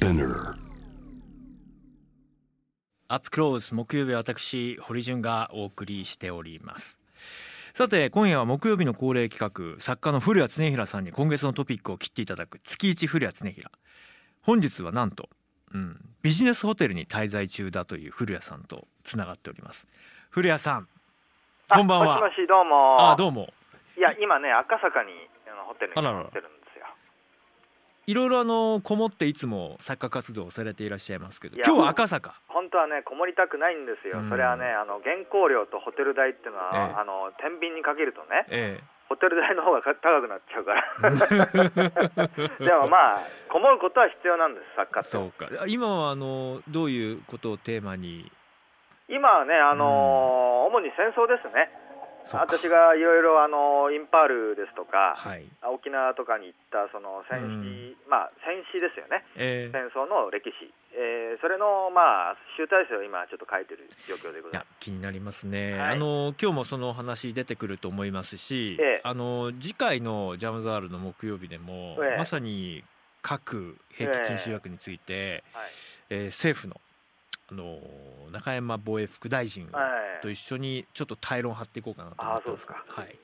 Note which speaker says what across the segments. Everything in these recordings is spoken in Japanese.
Speaker 1: Spinner.
Speaker 2: アップクローズ木曜日は私堀潤がお送りしております。さて今夜は木曜日の恒例企画作家の古谷恒平さんに今月のトピックを切っていただく月一古谷恒平本日はなんと、うん、ビジネスホテルに滞在中だという古谷さんとつながっております。古谷さんこんばんは。
Speaker 3: もしもしどうも。
Speaker 2: あどうも。
Speaker 3: いや今ね赤坂にあのホテルに
Speaker 2: あらら。
Speaker 3: 泊まってるんで
Speaker 2: いろいろあのこもっていつも作家活動をされていらっしゃいますけど今日は赤坂？
Speaker 3: 本当はねこもりたくないんですよ、
Speaker 2: うん。
Speaker 3: それはねあの原稿料とホテル代っていうのは、
Speaker 2: ええ。
Speaker 3: あの天秤にかけるとね
Speaker 2: え
Speaker 3: ホテル代の方がか高くなっちゃうから。でもまあこもることは必要なんです作家って。
Speaker 2: えそうか。今はあのどういうことをテーマに？
Speaker 3: 今はねあの、主に戦争ですね私がいろいろあのインパールですとか、
Speaker 2: はい。
Speaker 3: 沖縄とかに行ったその戦死、まあ戦死ですよね。
Speaker 2: ええ。
Speaker 3: 戦争の歴史、えーそれのまあ集大成を今ちょっと書いてる状況でご
Speaker 2: いや
Speaker 3: ざいま
Speaker 2: 気になりますね、
Speaker 3: はい。
Speaker 2: あの今日もそのお話出てくると思いますし、
Speaker 3: ええ。
Speaker 2: あの次回のジャムザールの木曜日でも、
Speaker 3: ええ。
Speaker 2: まさに核兵器禁止条約について、
Speaker 3: す。はい。
Speaker 2: えー政府のあの中山防衛副大臣
Speaker 3: はい。
Speaker 2: と一緒にちょっと対論を張っていこうかなと思ってます。
Speaker 3: すか。
Speaker 2: はい、
Speaker 3: え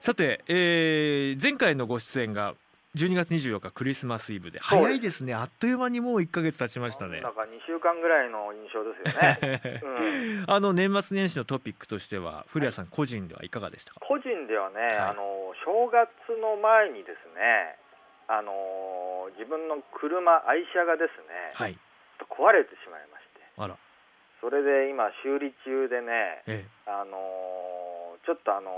Speaker 2: さて、えー前回のご出演が12月24日クリスマスイブで。早いですね。あっという間にもう1か月経ちま
Speaker 3: ー
Speaker 2: したね。
Speaker 3: なんか2週間ぐらいの印象ですよね。うん、
Speaker 2: あの年末年始のトピックとしては古谷さん個人ではいかがでしたか、
Speaker 3: 個人ではね、
Speaker 2: い。
Speaker 3: あの正月の前にですね、あの自分の車愛車がですね、
Speaker 2: はい。
Speaker 3: 壊れてしまいま
Speaker 2: あら。
Speaker 3: それで今修理中でね、
Speaker 2: え
Speaker 3: あのちょっとあの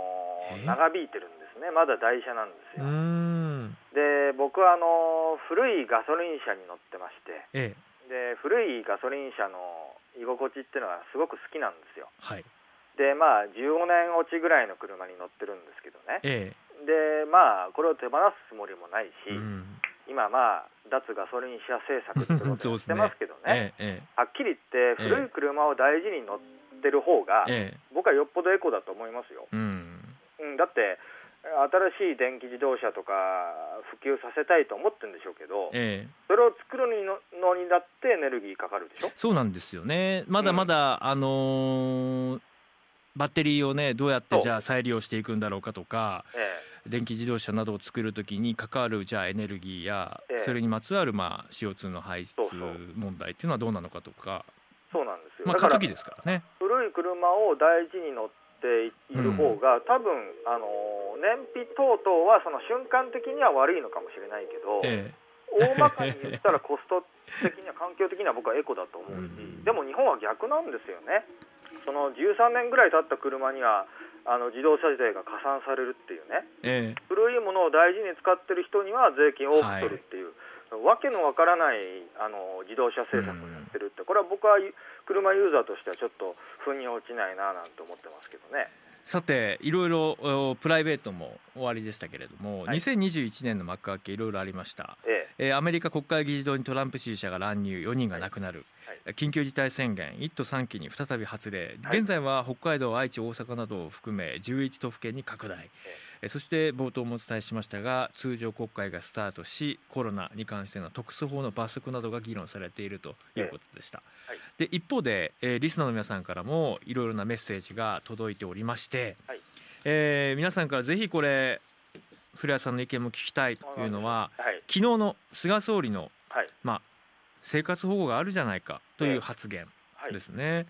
Speaker 2: え
Speaker 3: 長引いてるんですね。まだ台車なんですよ。
Speaker 2: ん。
Speaker 3: で、僕はあの古いガソリン車に乗ってまして。
Speaker 2: ええ。
Speaker 3: で古いガソリン車の居心地っていうのはすごく好きなんですよ。
Speaker 2: はい。
Speaker 3: でまあ15年落ちぐらいの車に乗ってるんですけどね。
Speaker 2: え
Speaker 3: でまあこれを手放すつもりもないし、
Speaker 2: えうん。
Speaker 3: 今まあ脱ガソリン車政策ってことをやってますけどね。
Speaker 2: ええ
Speaker 3: はっきり言って
Speaker 2: ええ。
Speaker 3: 古い車を大事に乗ってる方が、
Speaker 2: ええ。え
Speaker 3: 僕はよっぽどエコだと思いますよ、
Speaker 2: えうん。
Speaker 3: うん、だって新しい電気自動車とか普及させたいと思ってるんでしょうけど
Speaker 2: ええ。
Speaker 3: それを作るのにだってエネルギーかかるでしょ？
Speaker 2: そうなんですよね。まだまだ、あのーバッテリーをねどうやってじゃあ再利用していくんだろうかとか
Speaker 3: え
Speaker 2: 電気自動車などを作るときに関わるじゃあエネルギーや、
Speaker 3: ええ。
Speaker 2: それにまつわるまあ CO2 の排出問題っていうのはどうなのかとか。
Speaker 3: えそうなんですよ、
Speaker 2: まあ過渡期ですからね。
Speaker 3: 古い車を大事に乗っている方が、多分あの燃費等々はその瞬間的には悪いのかもしれないけど、
Speaker 2: え
Speaker 3: 大まかに言ったらコスト的には環境的には僕はエコだと思うし、
Speaker 2: うん。
Speaker 3: でも日本は逆なんですよね。その13年ぐらい経った車にはあの自動車税が加算されるっていうね。
Speaker 2: ええ。
Speaker 3: 古いものを大事に使ってる人には税金を多く取るっていう、わけのわからないあの自動車政策をやってるって、これは僕は車ユーザーとしてはちょっと腑に落ちないななんて思ってますけどね。
Speaker 2: さていろいろおプライベートも終わりでしたけれども、
Speaker 3: はい。
Speaker 2: 2021年の幕開けいろいろありました、
Speaker 3: ええ。
Speaker 2: えーアメリカ国会議事堂にトランプ支持者が乱入4人が亡くなる、
Speaker 3: は
Speaker 2: 緊急事態宣言1都3県に再び発令、
Speaker 3: はい。
Speaker 2: 現在は北海道愛知大阪などを含め11都府県に拡大、えーそして冒頭もお伝えしましたが通常国会がスタートしコロナに関しての特措法の罰則などが議論されているということでした、
Speaker 3: はい。
Speaker 2: で一方で、えーリスナーの皆さんからもいろいろなメッセージが届いておりまして、
Speaker 3: はい。
Speaker 2: えー皆さんからぜひこれ古谷さんの意見も聞きたいというのは
Speaker 3: はい。
Speaker 2: 昨日の菅総理の、
Speaker 3: はい。
Speaker 2: まあ、生活保護があるじゃないかという発言
Speaker 3: はい。
Speaker 2: ですね。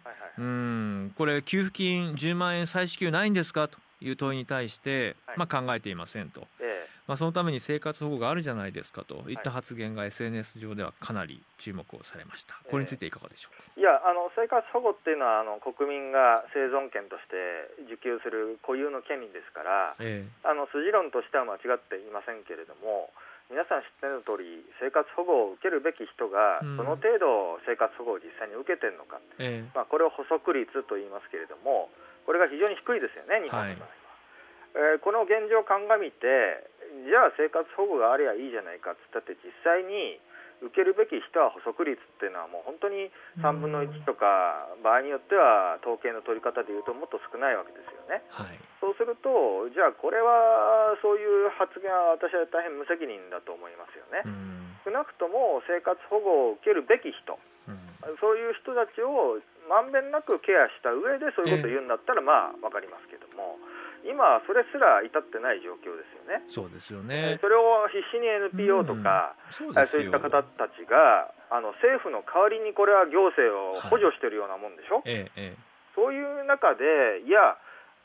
Speaker 2: これ給付金10万円再支給ないんですかという問いに対して、
Speaker 3: はい。
Speaker 2: まあ、考えていませんと、
Speaker 3: え
Speaker 2: まあ、そのために生活保護があるじゃないですかとい。った発言が SNS 上ではかなり注目をされました。これについていかがでしょうか、
Speaker 3: えいやあの生活保護っていうのはあの国民が生存権として受給する固有の権利ですから
Speaker 2: え
Speaker 3: あの筋論としては間違っていませんけれども皆さん知っての通り生活保護を受けるべき人が
Speaker 2: うん。
Speaker 3: どの程度生活保護を実際に受けてるのか、
Speaker 2: ええ。
Speaker 3: まあ、これを補足率と言いますけれどもこれが非常に低いですよね日本の場合は、えーこの現状を鑑みてじゃあ生活保護がありゃいいじゃないかっつったって実際に受けるべき人は補足率っていうのはもう本当に3分の1とか場合によっては統計の取り方でいうともっと少ないわけですよね。
Speaker 2: はい。
Speaker 3: そうするとじゃあこれはそういう発言は私は大変無責任だと思いますよね。
Speaker 2: うん。
Speaker 3: 少なくとも生活保護を受けるべき人、うん、そういう人たちをまんべんなくケアした上でそういうことを言うんだったら、まあ分かりますけども。今、それすら至ってない状況ですよね。
Speaker 2: そうですよね。
Speaker 3: それを必死に NPO とか、うん、そうそういった方たちがあの政府の代わりにこれは行政を補助してるようなもんでしょ？はい、ええ、そういう中でいや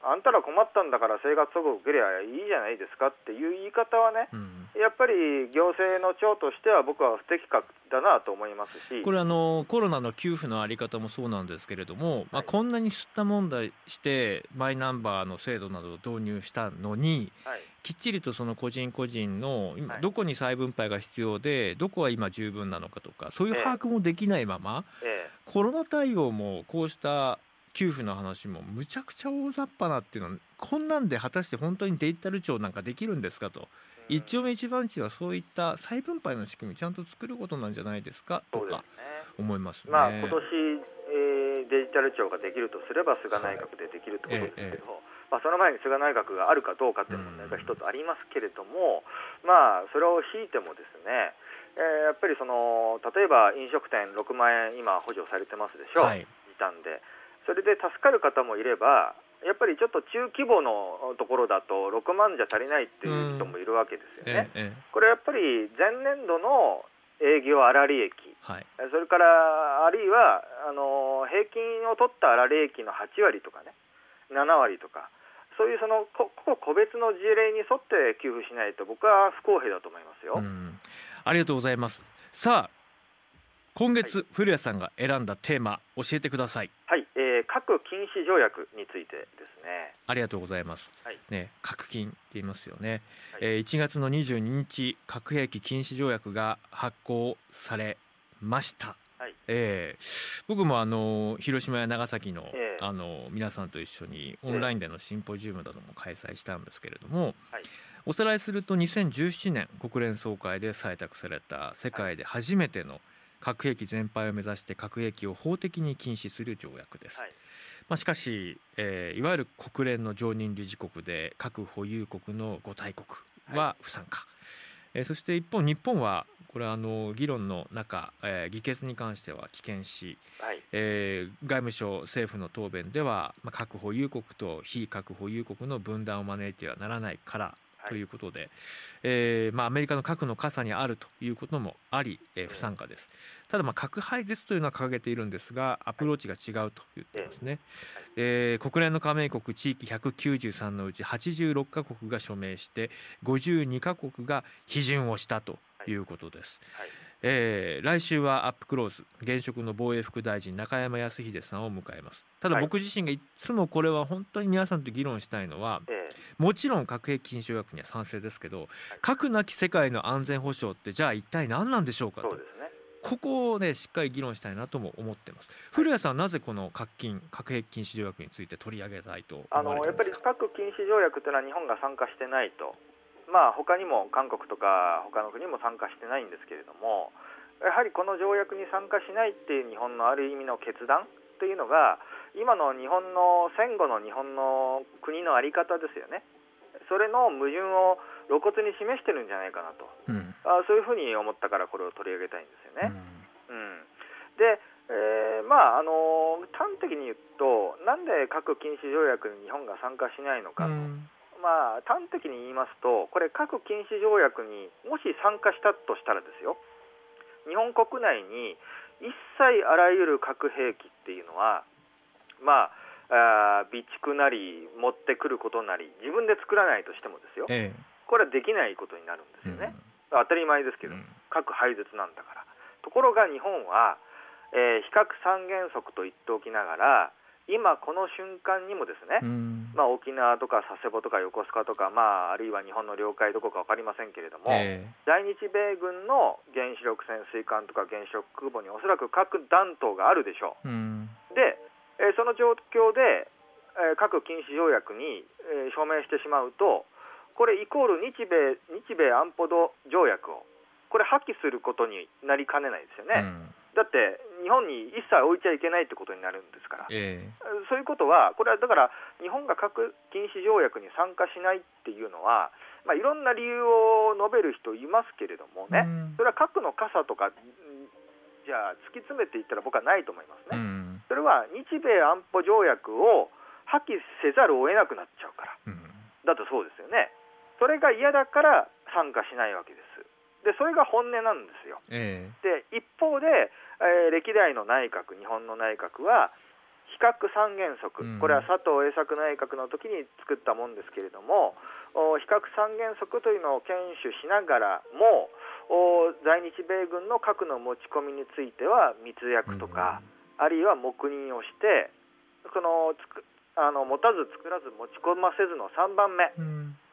Speaker 3: あんたら困ったんだから生活保護受けりゃいいじゃないですかっていう言い方はね、うん、やっぱり行政の長としては僕は不適格だなと思いますし。
Speaker 2: これあのコロナの給付の在り方もそうなんですけれども、はい、まあ、こんなに吸った問題してマイナンバーの制度などを導入したのに、はい、きっちりとその個人個人の今どこに再分配が必要でどこは今十分なのかとかそういう把握もできないまま、ええ。コロナ対応もこうした給付の話もむちゃくちゃ大雑把なっていうのはこんなんで果たして本当にデジタル庁なんかできるんですかと。一丁目一番地はそういった再分配の仕組みちゃんと作ることなんじゃないですか？とか思います、ね、
Speaker 3: まあ今年、えー、デジタル庁ができるとすれば菅内閣でできるってことですけど、はいええ、まあ、その前に菅内閣があるかどうかっていう問題が一つありますけれども、うん、まあそれを引いてもですね、えー、やっぱりその例えば飲食店6万円今補助されてますでしょ、はい、時短で。それで助かる方もいればやっぱりちょっと中規模のところだと6万じゃ足りないっていう人もいるわけですよね。ええ、これやっぱり前年度の営業粗利益、はい、それからあるいはあの平均を取った粗利益の8割とかね7割とかそういうその個個別の事例に沿って給付しないと僕は不公平だと思いますよ。
Speaker 2: ありがとうございます。さあ今月、はい、古谷さんが選んだテーマ教えてください。
Speaker 3: はい、えー、核禁止条約についてですね。
Speaker 2: ありがとうございます。はい、ね、核禁って言いますよね。はい、えー、1月の22日、核兵器禁止条約が発行されました。はい、えー、僕もあの広島や長崎のえー、あの皆さんと一緒にオンラインでのシンポジウムなども開催したんですけれども、はい、おさらいすると2017年国連総会で採択された世界で初めての、はい核兵器全廃を目指して核兵器を法的に禁止する条約です、はい、まあ、しかし、えー、いわゆる国連の常任理事国で核保有国の5大国は不参加、はい、えー、そして一方日本はこれはあの議論の中、えー、議決に関しては棄権し、はい、えー、外務省政府の答弁では、まあ、核保有国と非核保有国の分断を招いてはならないからということで、はい、えー、まあ、アメリカの核の傘にあるということもあり、えー、不参加です。ただ、まあ、核廃絶というのは掲げているんですがアプローチが違うと言ってますね。はい、えー、国連の加盟国地域193のうち86カ国が署名して52カ国が批准をしたということです。はいえー、来週はアップクローズ現職の防衛副大臣中山康秀さんを迎えます。ただ僕自身がいつもこれは本当に皆さんと議論したいのは、もちろん核兵器禁止条約には賛成ですけど、核なき世界の安全保障ってじゃあ一体何なんでしょうかと。ここをねしっかり議論したいなとも思ってます。古谷さんなぜこの核禁核兵器禁止条約について取り上げたいと
Speaker 3: あのやっぱり核禁止条約というのは日本が参加してないとまあ、他にも韓国とか他の国も参加してないんですけれどもやはりこの条約に参加しないっていう日本のある意味の決断というのが今の日本の戦後の日本の国の在り方ですよね。それの矛盾を露骨に示してるんじゃないかなと、うん、あそういうふうに思ったからこれを取り上げたいんですよね。うん、うん、で、えー、まああの端的に言うとなんで核禁止条約に日本が参加しないのかと。うんまあ、端的に言いますと、これ、核禁止条約にもし参加したとしたらですよ、日本国内に一切あらゆる核兵器っていうのは、まあ、あ備蓄なり、持ってくることなり、自分で作らないとしてもですよ、ええ、これはできないことになるんですよね、うん、当たり前ですけど、うん、核廃絶なんだから。ところが日本は、えー、非核三原則と言っておきながら、今この瞬間にもですね、まあ、沖縄とか佐世保とか横須賀とか、まあ、あるいは日本の領海どこか分かりませんけれども、えー、在日米軍の原子力潜水艦とか原子力空母におそらく核弾頭があるでしょう。で、えー、その状況で、えー、核禁止条約に、えー、署名してしまうとこれイコール日米日米安保条約をこれ破棄することになりかねないですよね。だって日本に一切置いちゃいけないってことになるんですから、えー、そういうことは、これはだから日本が核禁止条約に参加しないっていうのは、まあ、いろんな理由を述べる人いますけれどもね、それは核の傘とかじゃあ突き詰めていったら僕はないと思いますね、それは日米安保条約を破棄せざるを得なくなっちゃうから、だとそうですよね。それが嫌だから参加しないわけです。でそれが本音なんですよ、えー、で一方で、えー、歴代の内閣日本の内閣は比較三原則、これは佐藤栄作内閣の時に作ったもんですけれども、比較三原則というのを堅守しながらも、在日米軍の核の持ち込みについては密約とか、あるいは黙認をして、そのあの持たず作らず持ち込ませずの3番目、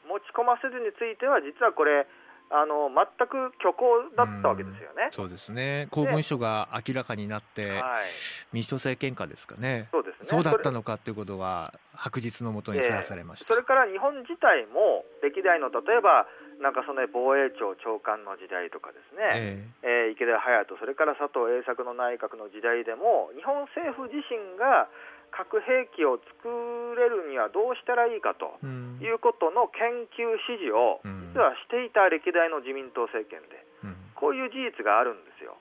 Speaker 3: 持ち込ませずについては、実はこれ、あの全く虚構だったわけですよね。
Speaker 2: そうですね。公文書が明らかになって、はい、民主党政権下ですかね。そうですね。そうだったのかということは白日のもとにさらされました、
Speaker 3: えー、それから日本自体も歴代の例えば中曽根防衛庁長官の時代とかですね、えー、えー、池田隼人それから佐藤栄作の内閣の時代でも日本政府自身が核兵器を作れるにはどうしたらいいかということの研究指示を実はしていた歴代の自民党政権で、こういう事実があるんですよ。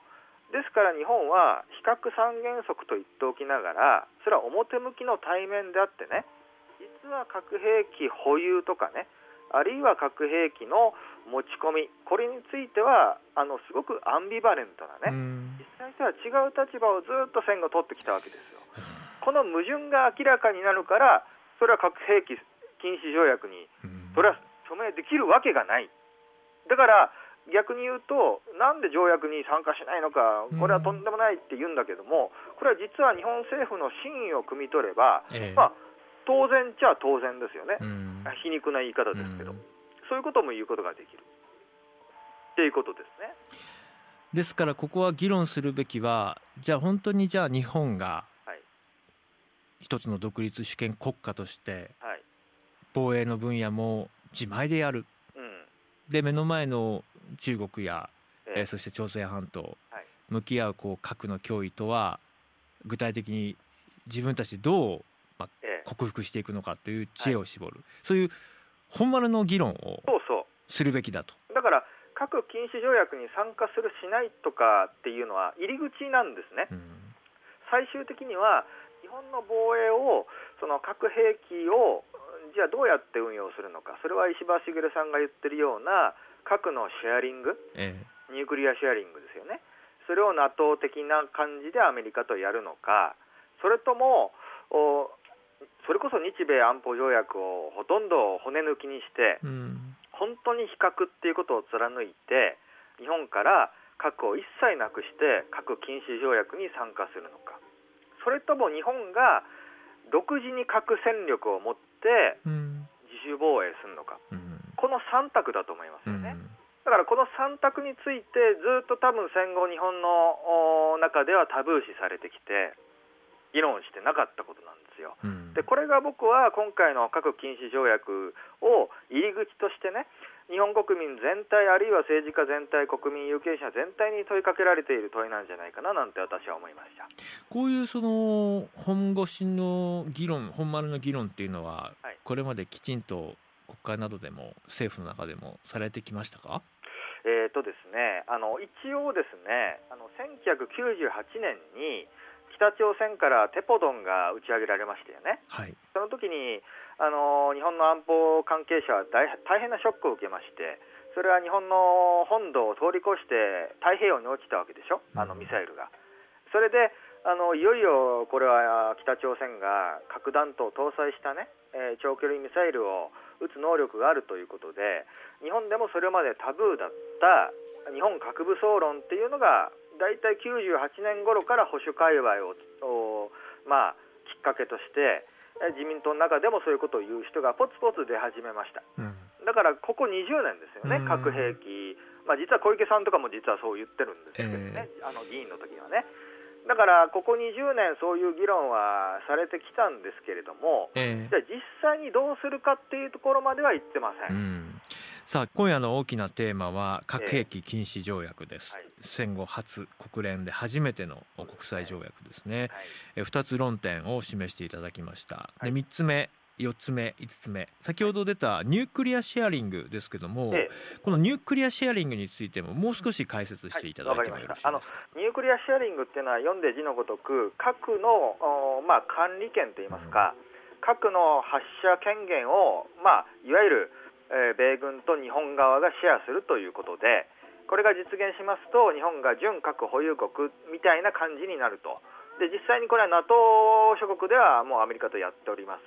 Speaker 3: ですから日本は非核三原則と言っておきながらそれは表向きの対面であってね実は核兵器保有とかねあるいは核兵器の持ち込みこれについてはあのすごくアンビバレントなね実際とは違う立場をずっと戦後取ってきたわけですよ。この矛盾が明らかになるからそれは核兵器禁止条約にそれは署名できるわけがない。だから逆に言うとなんで条約に参加しないのかこれはとんでもないって言うんだけどもこれは実は日本政府の真意を汲み取れば、まあ、当然っちゃ当然ですよね。皮肉な言い方ですけど。そういうことも言うことができる。っていうことですね。
Speaker 2: ですからここは議論するべきはじゃあ本当にじゃあ日本が一つの独立主権国家として防衛の分野も自前でやる、うん、で目の前の中国や、ええ。ー、そして朝鮮半島、はい、向き合うこう核の脅威とは具体的に自分たちでどう、まあ、え、克服していくのかという知恵を絞る、はい、そういう本丸の議論をするべきだと。
Speaker 3: だから核禁止条約に参加するしないとかっていうのは入り口なんですね。うん、最終的には本の防衛をその核兵器をじゃあどうやって運用するのか。それは石破茂さんが言ってるような核のシェアリング、ええ、ニュークリアシェアリングですよね。それを NATO 的な感じでアメリカとやるのか。それともそれこそ日米安保条約をほとんど骨抜きにして、うん、本当に非核っていうことを貫いて日本から核を一切なくして核禁止条約に参加するのかそれとも日本が独自に核戦力を持って自主防衛するのか、うん、この3択だと思いますよね。うん。だからこの3択についてずっと多分戦後日本の中ではタブー視されてきて議論してなかったことなんですよ。うん、でこれが僕は今回の核禁止条約を入り口としてね日本国民全体あるいは政治家全体国民有権者全体に問いかけられている問いなんじゃないかななんて私は思いました。
Speaker 2: こういうその本腰の議論本丸の議論っていうのは、はい、これまできちんと国会などでも政府の中でもされてきましたか？
Speaker 3: えーとですね、あの一応ですねあの1998年に北朝鮮からテポドンが打ち上げられましたよね、はい、その時にあの日本の安保関係者は大大変なショックを受けましてそれは日本の本土を通り越して太平洋に落ちたわけでしょ、あのミサイルが。それであのいよいよこれは北朝鮮が核弾頭を搭載したね、えー、長距離ミサイルを撃つ能力があるということで日本でもそれまでタブーだった日本核武装論っていうのが大体98年頃から保守界隈をまあ、きっかけとして自民党の中でもそういうことを言う人がポツポツ出始めました、うん、だからここ20年ですよね、核兵器、まあ、実は小池さんとかも実はそう言ってるんですけどね、えー、あの議員の時にはね。だからここ20年、そういう議論はされてきたんですけれども、えー、じゃあ実際にどうするかっていうところまでは言ってません。うん
Speaker 2: さあ今夜の大きなテーマは核兵器禁止条約です、えーはい、戦後初国連で初めての国際条約ですね、はい、え2つ論点を示していただきました、はい、で3つ目4つ目5つ目。先ほど出たニュークリアシェアリングですけども、ええ、このニュークリアシェアリングについてももう少し解説していただいてもよろしいですか、はい、
Speaker 3: あのニュークリアシェアリングっていうのは読んで字のごとく核の、まあ、管理権といいますか、うん、核の発射権限を、まあ、いわゆる、え、米軍と日本側がシェアするということでこれが実現しますと日本が準核保有国みたいな感じになると。で実際にこれは NATO 諸国ではもうアメリカとやっております。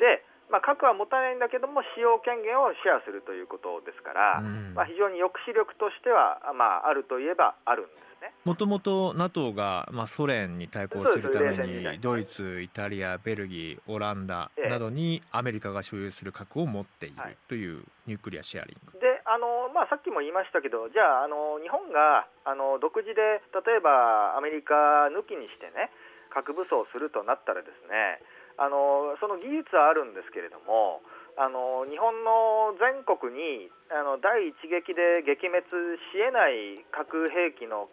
Speaker 3: で、まあ、核は持たないんだけども使用権限をシェアするということですから、うん、まあ、非常に抑止力としては、まあ、あるといえばあるんですね。
Speaker 2: もともと NATO が、まあ、ソ連に対抗するためにドイツ、イタリア、ベルギー、オランダなどにアメリカが所有する核を持っているというニュークリアシェアリング。
Speaker 3: であのまあ、さっきも言いましたけど、じゃあ、あの日本があの独自で例えばアメリカ抜きにしてね、核武装するとなったらですね、あのその技術はあるんですけれどもあの日本の全国にあの第一撃で撃滅しえない核兵器の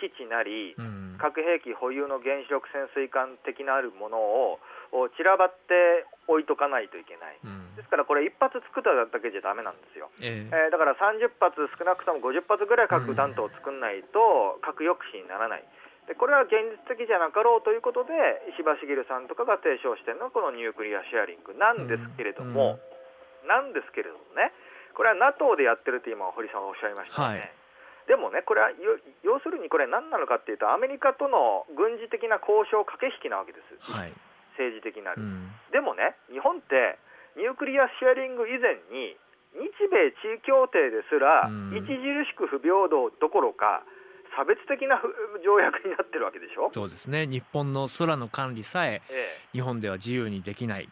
Speaker 3: 基地なり、うん、核兵器保有の原子力潜水艦的なあるものを散らばって置いとかないといけない、うん、ですからこれ、一発作っただけじゃだめなんですよ、えー、えー、だから30発、少なくとも50発ぐらい核弾頭を作らないと、核抑止にならない。でこれは現実的じゃなかろうということで石破茂さんとかが提唱しているのはこのニュークリアシェアリングなんですけれども、うんうん、なんですけれどもねこれは NATO でやってると今堀さんはおっしゃいましたね、はい、でもねこれは要するにこれ何なのかっていうとアメリカとの軍事的な交渉駆け引きなわけです、はい、政治的なる、うん、でもね日本ってニュークリアシェアリング以前に日米地位協定ですら著しく不平等どころか、うん差別的な条約になってるわけでしょ？
Speaker 2: そうですね。日本の空の管理さえ日本では自由にできない、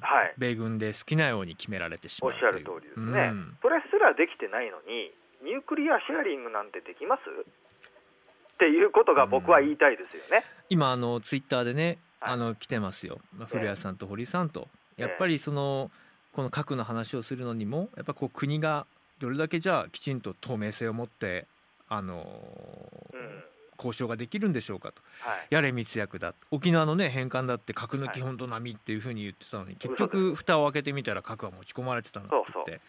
Speaker 2: はい、米軍で好きなように決められてしまう
Speaker 3: おっしゃる通りですね、うん、それすらできてないのにニュークリアシェアリングなんてできます？っていうことが僕は言いたいですよね、
Speaker 2: うん、今あのツイッターでねあの来てますよ、古谷さんと堀さんと、やっぱりそのこの核の話をするのにもやっぱこう国がどれだけじゃあきちんと透明性を持ってあのーうん、交渉ができるんでしょうかと、はい、やれ密約だ沖縄のね返還だって核の基本と波っていうふうに言ってたのに、はい、結局蓋を開けてみたら核は持ち込まれてたんだって言って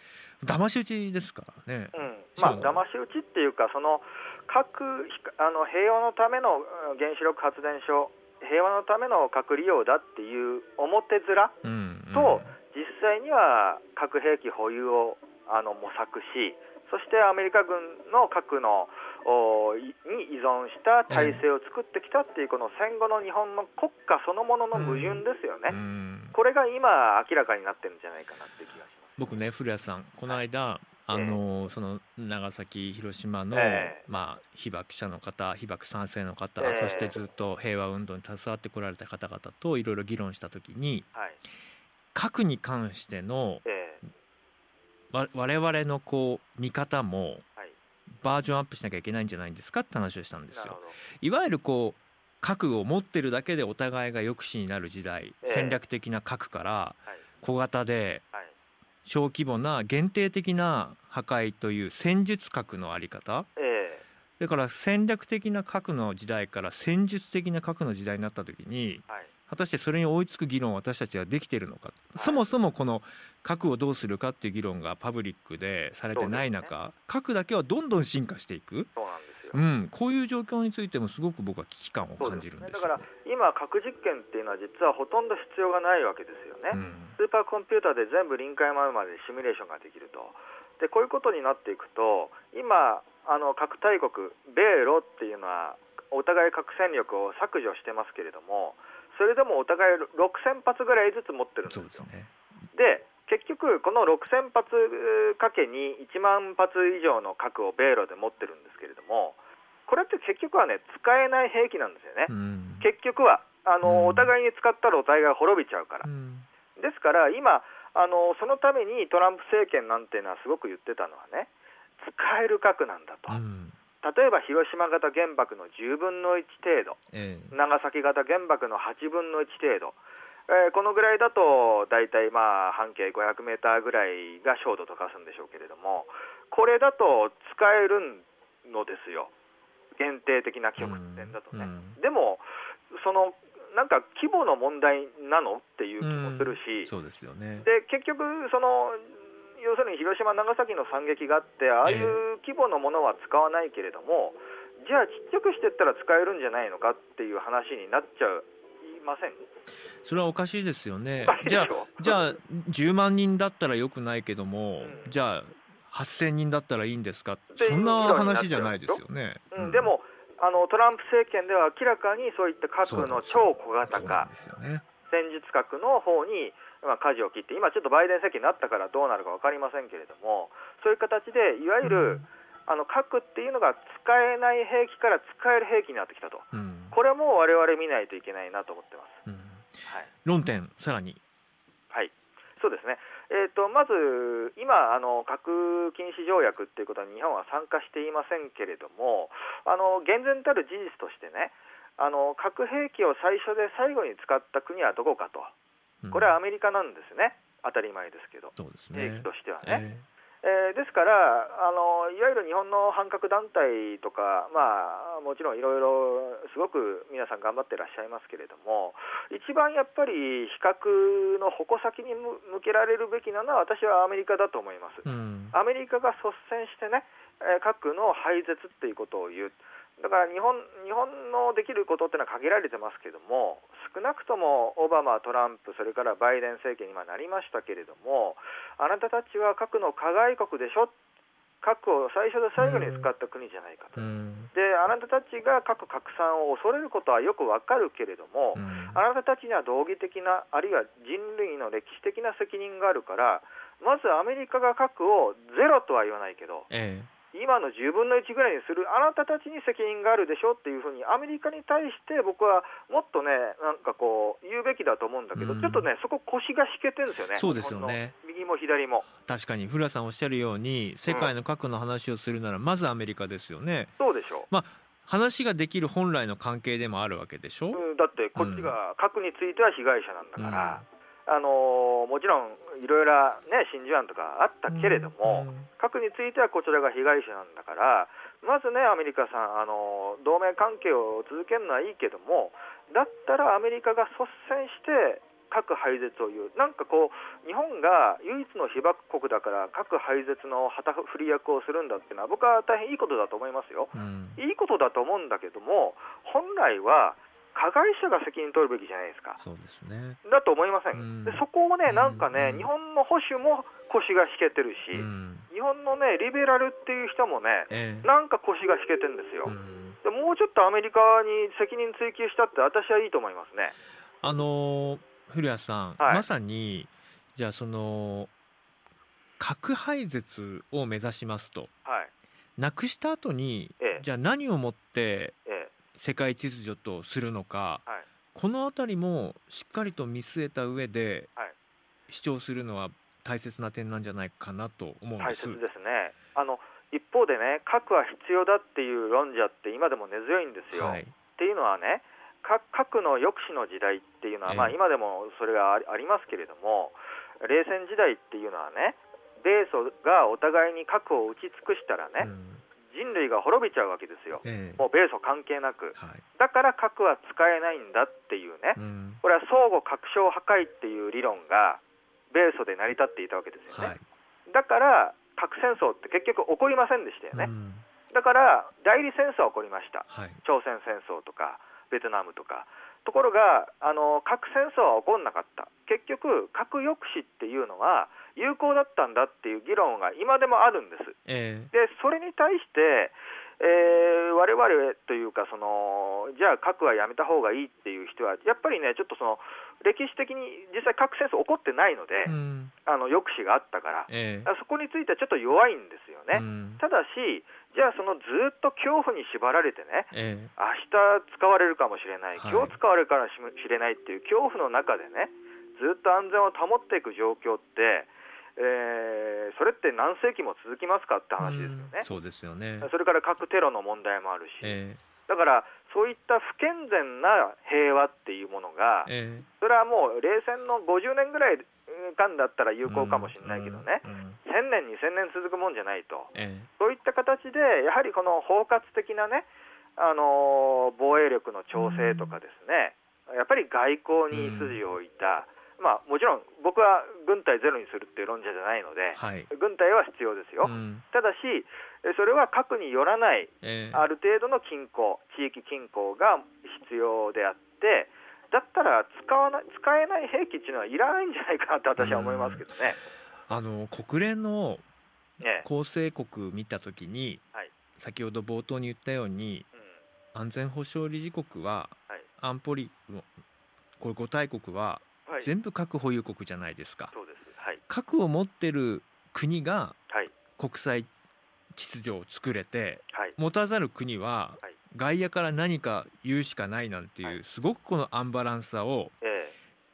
Speaker 2: 騙し討ちですからね、
Speaker 3: うん。まあ騙し討ちっていうかその核あの平和のための原子力発電所平和のための核利用だっていう表面と、実際には核兵器保有をあの模索しそしてアメリカ軍の核のに依存した体制を作ってきたっていうこの戦後の日本の国家そのものの矛盾ですよね、これが今明らかになってるんじゃないかなって気がします。
Speaker 2: 僕ね古谷さんこの間、あのその長崎広島の、えー、まあ、被爆者の方被爆賛成の方、えー、そしてずっと平和運動に携わってこられた方々といろいろ議論した時に、はい、核に関しての、えー我々のこう見方もバージョンアップしなきゃいけないんじゃないんですかって話をしたんですよ。いわゆるこう核を持ってるだけでお互いが抑止になる時代、えー、戦略的な核から小型で小規模な限定的な破壊という戦術核のあり方、えー、だから戦略的な核の時代から戦術的な核の時代になった時に、はい果たしてそれに追いつく議論を私たちはできているのか、はい、そもそもこの核をどうするかっていう議論がパブリックでされてない中、ね、核だけはどんどん進化していく。
Speaker 3: そうなんですよ、
Speaker 2: うん、こういう状況についてもすごく僕は危機感を感じるんです、
Speaker 3: ね、だから今核実験っていうのは実はほとんど必要がないわけですよね、うん、スーパーコンピューターで全部臨界前までシミュレーションができるとでこういうことになっていくと今あの核大国米ロっていうのはお互い核戦力を削除してますけれどもそれでもお互い6000発ぐらいずつ持ってるんですよ。で、ね、結局、この6000発かけに1万発以上の核を米ロで持ってるんですけれども、これって結局はね、使えない兵器なんですよね、結局はあの、お互いに使ったらお互いが滅びちゃうから。ですから、今あの、そのためにトランプ政権なんていうのはすごく言ってたのはね、使える核なんだと。例えば広島型原爆の10分の1程度、えー、長崎型原爆の8分の1程度、えー、このぐらいだと大体まあ半径500メーターぐらいが焦土と化すんでしょうけれどもこれだと使えるのですよ。限定的な局点だとね、でもそのなんか規模の問題なのっていう気もするし、
Speaker 2: そうですよね。
Speaker 3: で結局その要するに広島、長崎の惨劇があってああいう規模のものは使わないけれども、えー、じゃあちっちゃくしていったら使えるんじゃないのかっていう話になっちゃいません？
Speaker 2: それはおかしいですよね。じゃあじゃあ10万人だったらよくないけども、うん、じゃあ8000人だったらいいんですか？そんな話じゃないですよね。
Speaker 3: うん、でもあのトランプ政権では明らかにそういった核の超小型化、ね、戦術核の方に、まあ、舵を切って今ちょっとバイデン政権になったからどうなるか分かりませんけれどもそういう形でいわゆる、うん、あの核っていうのが使えない兵器から使える兵器になってきたと、うん、これも我々見ないといけないなと思ってます、うん、
Speaker 2: はい、論点さらに。
Speaker 3: はい。そうですね。えーと、まず今あの、核禁止条約っていうことは日本は参加していませんけれども、あの厳然たる事実としてねあの、核兵器を最初で最後に使った国はどこかと、これはアメリカなんですね、当たり前ですけど、
Speaker 2: そうですね、
Speaker 3: 兵器としてはね。えーえー、ですからあの、いわゆる日本の反核団体とか、まあ、もちろんいろいろすごく皆さん頑張ってらっしゃいますけれども、一番やっぱり比較の矛先に向けられるべきなのは、私はアメリカだと思います。うん、アメリカが率先してね、核の廃絶っていうことを言う。だから日本日本のできることっていうのは限られてますけども、少なくともオバマ、トランプ、それからバイデン政権に今なりましたけれども、あなたたちは核の加害国でしょ、核を最初で最後に使った国じゃないかと、うん、であなたたちが核拡散を恐れることはよくわかるけれども、うん、あなたたちには道義的な、あるいは人類の歴史的な責任があるから、まずアメリカが核をゼロとは言わないけど、ええ今の10分の1ぐらいにするあなたたちに責任があるでしょっていうふうにアメリカに対して僕はもっとねなんかこう言うべきだと思うんだけど、うん、ちょっとねそこ腰が引けてるんですよね。
Speaker 2: そうですよね。
Speaker 3: 右も左も。
Speaker 2: 確かに古谷さんおっしゃるように世界の核の話をするならまずアメリカですよね。
Speaker 3: そうでしょう。
Speaker 2: まあ話ができる本来の関係でもあるわけでしょ、
Speaker 3: うん、だってこっちが核については被害者なんだから、あのもちろんいろいろね真珠湾とかあったけれども、核についてはこちらが被害者なんだからまずねアメリカさんあの同盟関係を続けるのはいいけどもだったらアメリカが率先して核廃絶を言う、なんかこう、日本が唯一の被爆国だから核廃絶の旗振り役をするんだっていうのは、僕は大変いいことだと思いますよ、うん、いいことだと思うんだけども、本来は加害者が責任取るべきじゃないですか。
Speaker 2: そうですね。
Speaker 3: だと思いません。うん、でそこをね、なんかね、うん、日本の保守も腰が引けてるし、うん、日本のね、リベラルっていう人もね、えー、なんか腰が引けてるんですよ。でもうちょっとアメリカに責任追及したって、私はいいと思いますね。
Speaker 2: あのー、古谷さん、はい、まさに、じゃあ、その、核廃絶を目指しますと。はいなくした後に、ええ、じゃあ何をもって世界秩序とするのか、はい、この辺りもしっかりと見据えた上で主張するのは大切な点なんじゃないかなと思うんです。
Speaker 3: 大切ですね。あの一方でね核は必要だっていう論者って今でも根強いんですよ。はい、っていうのはね核の抑止の時代っていうのは、まあ、今でもそれがありますけれども冷戦時代っていうのはね米ソがお互いに核を打ち尽くしたらね、うん人類が滅びちゃうわけですよ、えー、もう米ソ関係なく、はい、だから核は使えないんだっていうね、うん、これは相互確証破壊っていう理論が米ソで成り立っていたわけですよね、はい、だから核戦争って結局起こりませんでしたよね、うん、だから代理戦争は起こりました、はい、朝鮮戦争とかベトナムとか。ところがあの核戦争は起こらなかった。結局核抑止っていうのは有効だったんだっていう議論が今でもあるんです。えー、でそれに対してえー、我々というかその、じゃあ核はやめた方がいいっていう人は、やっぱりね、ちょっとその歴史的に実際、核戦争起こってないので、うん、あの抑止があったから、えー、そこについてはちょっと弱いんですよね。うん、ただし、じゃあ、そのずっと恐怖に縛られてね、えー、明日使われるかもしれない、今日使われるかもしれないっていう恐怖の中でね、ずっと安全を保っていく状況って、えー、それって何世紀も続きますかって話ですよね。
Speaker 2: そうですよね。
Speaker 3: それから核テロの問題もあるし、えー、だからそういった不健全な平和っていうものが、えー、それはもう冷戦の50年ぐらい間だったら有効かもしれないけどね、うんうん、1000年、2000年続くもんじゃないと、えー、そういった形で、やはりこの包括的なね、あのー、防衛力の調整とかですね、やっぱり外交に筋を置いた、うん、まあ、もちろん僕は軍隊ゼロにするっていう論者じゃないので、はい、軍隊は必要ですよ、うん、ただし、それは核によらない、えー、ある程度の均衡、地域均衡が必要であって、だったら使わない使えない兵器っていうのはいらないんじゃないかなって私は思いますけどね。
Speaker 2: あの国連の構成国見たときに、はい、先ほど冒頭に言ったように、うん、安全保障理事国は、はい、安保理のこれ5大国は、全部核保有国じゃないですか。
Speaker 3: そうです。はい、
Speaker 2: 核を持ってる国が国際秩序を作れて、持たざる国は、外野から何か言うしかないなんていう、すごくこのアンバランスさを、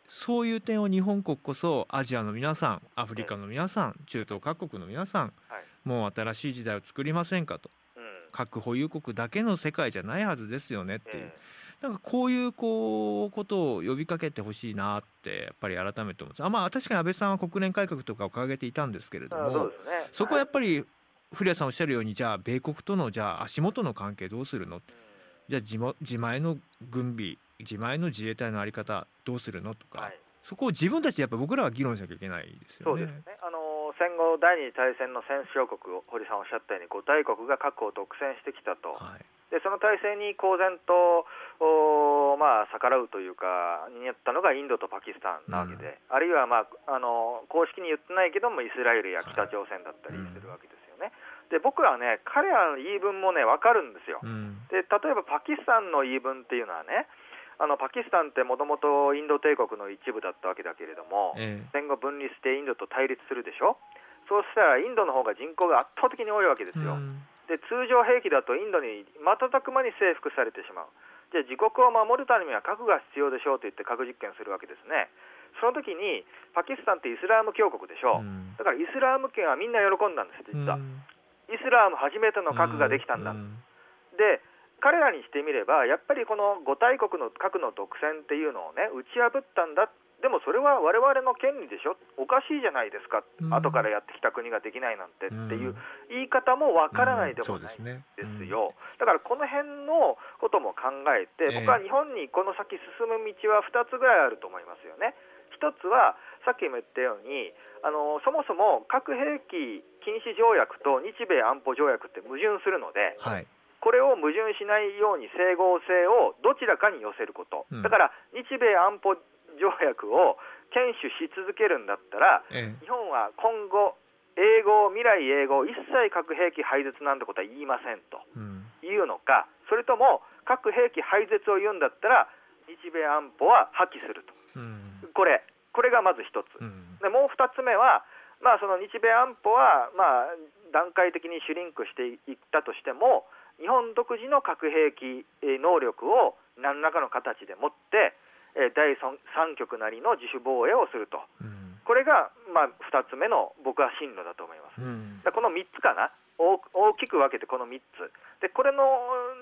Speaker 2: そういう点を日本国こそアジアの皆さんアフリカの皆さん中東各国の皆さん、もう新しい時代を作りませんかと、核保有国だけの世界じゃないはずですよねっていう。なんかこういうこうことを呼びかけてほしいなってやっぱり改めて思うんですあまあ確かに安倍さんは国連改革とかを掲げていたんですけれどもそ、ね,、そこはやっぱり古谷さんおっしゃるようにじゃあ米国とのじゃあ足元の関係どうするの、じゃあ自自前の軍備自前の自衛隊の在り方どうするのとか、はい、そこを自分たちやっぱ僕らは議論しなきゃいけないですよね。そうですね。
Speaker 3: あの戦後第二次大戦の戦勝国堀さんおっしゃったように五大国が核を独占してきたと、はい、でその体制に公然とお、まあ、逆らうというかになったのがインドとパキスタンなわけで、うん、あるいは、まあ、あの公式に言ってないけどもイスラエルや北朝鮮だったりするわけですよね。で僕はね彼らの言い分もね分かるんですよ。うん、で例えばパキスタンの言い分っていうのはねあのパキスタンってもともとインド帝国の一部だったわけだけれども、ええ、戦後分離してインドと対立するでしょ？そうしたらインドの方が人口が圧倒的に多いわけですよ。うんで通常兵器だとインドに瞬く間に征服されてしまう。じゃあ自国を守るためには核が必要でしょうと言って核実験するわけですね。その時にパキスタンってイスラム教国でしょう、うん、だからイスラム圏はみんな喜んだんです、実は。うん、イスラム初めての核ができたんだ。うん、で彼らにしてみれば、やっぱりこの五大国の核の独占っていうのをね、打ち破ったんだでもそれは我々の権利でしょ、おかしいじゃないですか、うん、後からやってきた国ができないなんてっていう言い方もわからないでもないん。ですよ、だからこの辺のことも考えて、僕は日本にこの先進む道は2つぐらいあると思いますよね。1つはさっきも言ったようにあのそもそも核兵器禁止条約と日米安保条約って矛盾するので、はい、これを矛盾しないように整合性をどちらかに寄せること、だから日米安保条約を堅守し続けるんだったら、ええ、日本は今後、英語、未来英語、一切核兵器廃絶なんてことは言いませんというのか、それとも核兵器廃絶を言うんだったら、日米安保は破棄すると、うん、これ、これがまず一つ、うん、でもう二つ目は、まあ、その日米安保は、まあ、段階的にシュリンクしていったとしても、日本独自の核兵器能力を何らかの形で持って、え第3局なりの自主防衛をすると、うん、これが、まあ、2つ目の僕は進路だと思います。うん、この3つかな？大きく分けてこの3つ。でこれの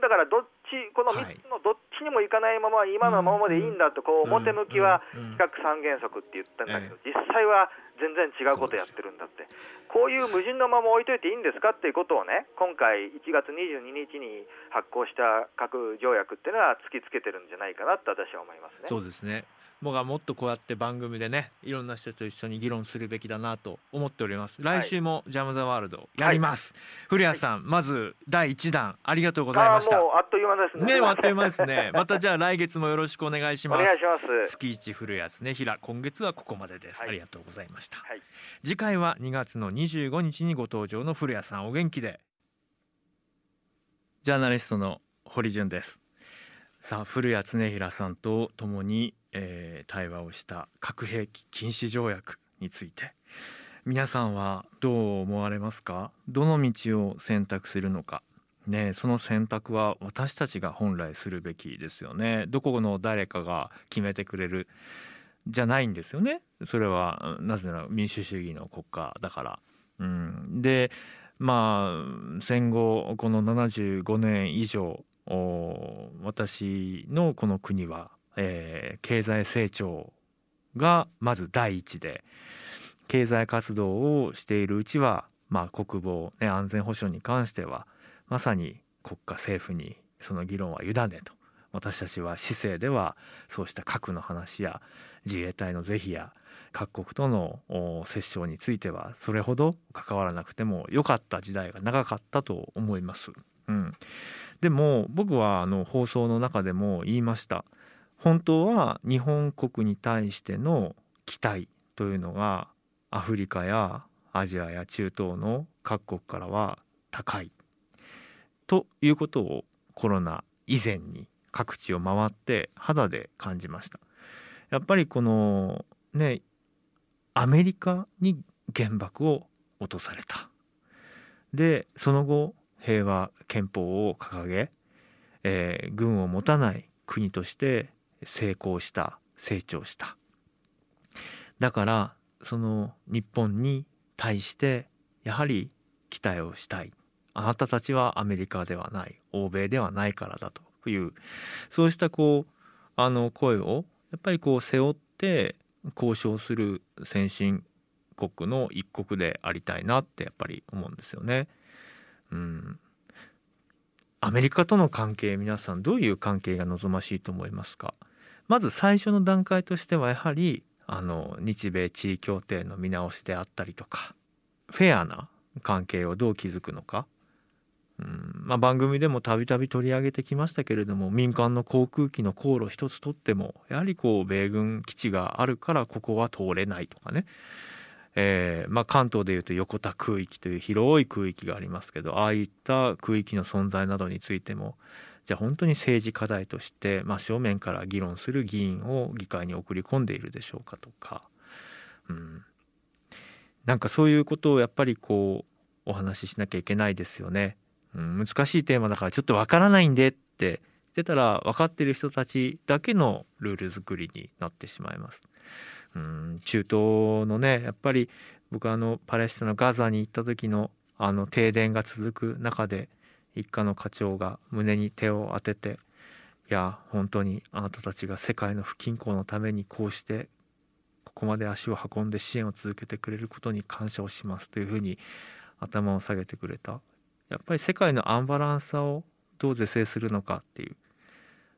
Speaker 3: だからどっちこの3つのどっちにもいかないまま今のままでいいんだとこう表向きは比較三原則って言ったんだけど実際は全然違うことやってるんだってこういう無人のまま置いといていいんですかっていうことをね今回1月22日に発行した核条約っていうのは突きつけてるんじゃないかなと私は思いますね。
Speaker 2: そうですね僕はもっとこうやって番組でねいろんな人と一緒に議論するべきだなと思っております。来週もジャム・ザ・ワールドやります、はい、古谷さん、はい、まず第一弾ありがとうございました。
Speaker 3: あっという間ですね。
Speaker 2: ねあっという間ですね。またじゃあ来月もよろしくお願いします。お
Speaker 3: 願いします。
Speaker 2: 月一古谷ね平今月はここまでです、はい、ありがとうございました、次回は2月の25日にご登場の古谷さんお元気で。ジャーナリストの堀潤です。さあ古谷恒平さんと共にえー、対話をした核兵器禁止条約について。皆さんはどう思われますか？どの道を選択するのか？ねその選択は私たちが本来するべきですよね。どこの誰かが決めてくれる？じゃないんですよね。それはなぜなら民主主義の国家だから。うん、でまあ戦後この75年以上私のこの国はえー、経済成長がまず第一で経済活動をしているうちは、まあ、国防、ね、安全保障に関してはまさに国家政府にその議論は委ねと。私たちは市政ではそうした核の話や自衛隊の是非や各国との折衝についてはそれほど関わらなくても良かった時代が長かったと思います。うん、でも僕はあの放送の中でも言いました。本当は日本国に対しての期待というのがアフリカやアジアや中東の各国からは高い。ということをコロナ以前に各地を回って肌で感じました。やっぱりこのねアメリカに原爆を落とされた。でその後平和憲法を掲げ、えー、軍を持たない国として成功した成長した。だからその日本に対してやはり期待をしたい。あなたたちはアメリカではない。欧米ではないからだという。そうしたこうあの声をやっぱりこう背負って交渉する先進国の一国でありたいなってやっぱり思うんですよね。うん、アメリカとの関係皆さんどういう関係が望ましいと思いますか？まず最初の段階としてはやはりあの日米地位協定の見直しであったりとかフェアな関係をどう築くのか、うんまあ、番組でもたびたび取り上げてきましたけれども民間の航空機の航路一つとってもやはりこう米軍基地があるからここは通れないとかね、えーまあ、関東でいうと横田空域という広い空域がありますけどああいった空域の存在などについてもじゃあ本当に政治課題として真正面から議論する議員を議会に送り込んでいるでしょうかとか、うん、なんかそういうことをやっぱりこうお話ししなきゃいけないですよね。うん、難しいテーマだからちょっとわからないんでって言ってたら分かってる人たちだけのルール作りになってしまいます。うん、中東のねやっぱり僕あのパレスチナのガザに行った時のあの停電が続く中で一家の課長が胸に手を当てていや本当にあなたたちが世界の不均衡のためにこうしてここまで足を運んで支援を続けてくれることに感謝をしますというふうに頭を下げてくれた。やっぱり世界のアンバランスさをどう是正するのかっていう。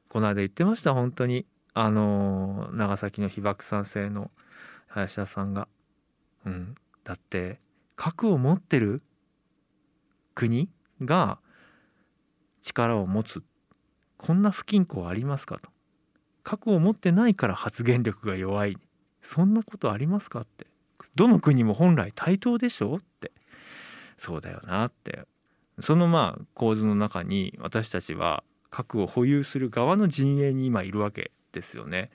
Speaker 2: この間言ってました本当に。あの長崎の被爆賛成の林田さんが。うん。だって核を持ってる国が力を持つ。こんな不均衡ありますかと。核を持ってないから発言力が弱い。そんなことありますかって。どの国も本来対等でしょって。そうだよなって。そのまあ構図の中に私たちは核を保有する側の陣営に今いるわけですよね。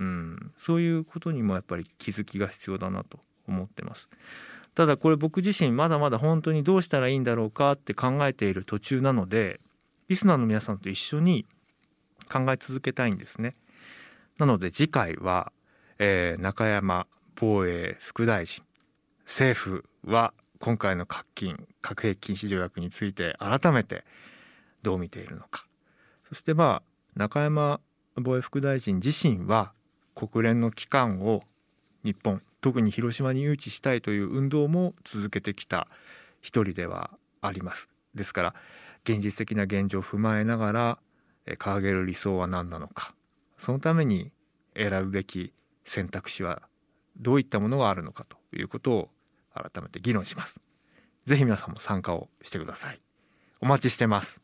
Speaker 2: うん、そういうことにもやっぱり気づきが必要だなと思ってます。ただこれ僕自身まだまだ本当にどうしたらいいんだろうかって考えている途中なのでリスナーの皆さんと一緒に考え続けたいんですね。なので次回は、えー、中山防衛副大臣政府は今回の核禁核兵器禁止条約について改めてどう見ているのかそしてまあ中山防衛副大臣自身は国連の機関を日本特に広島に誘致したいという運動も続けてきた一人ではありますですから現実的な現状を踏まえながら掲げる理想は何なのかそのために選ぶべき選択肢はどういったものがあるのかということを改めて議論します。ぜひ皆さんも参加をしてください。お待ちしてます。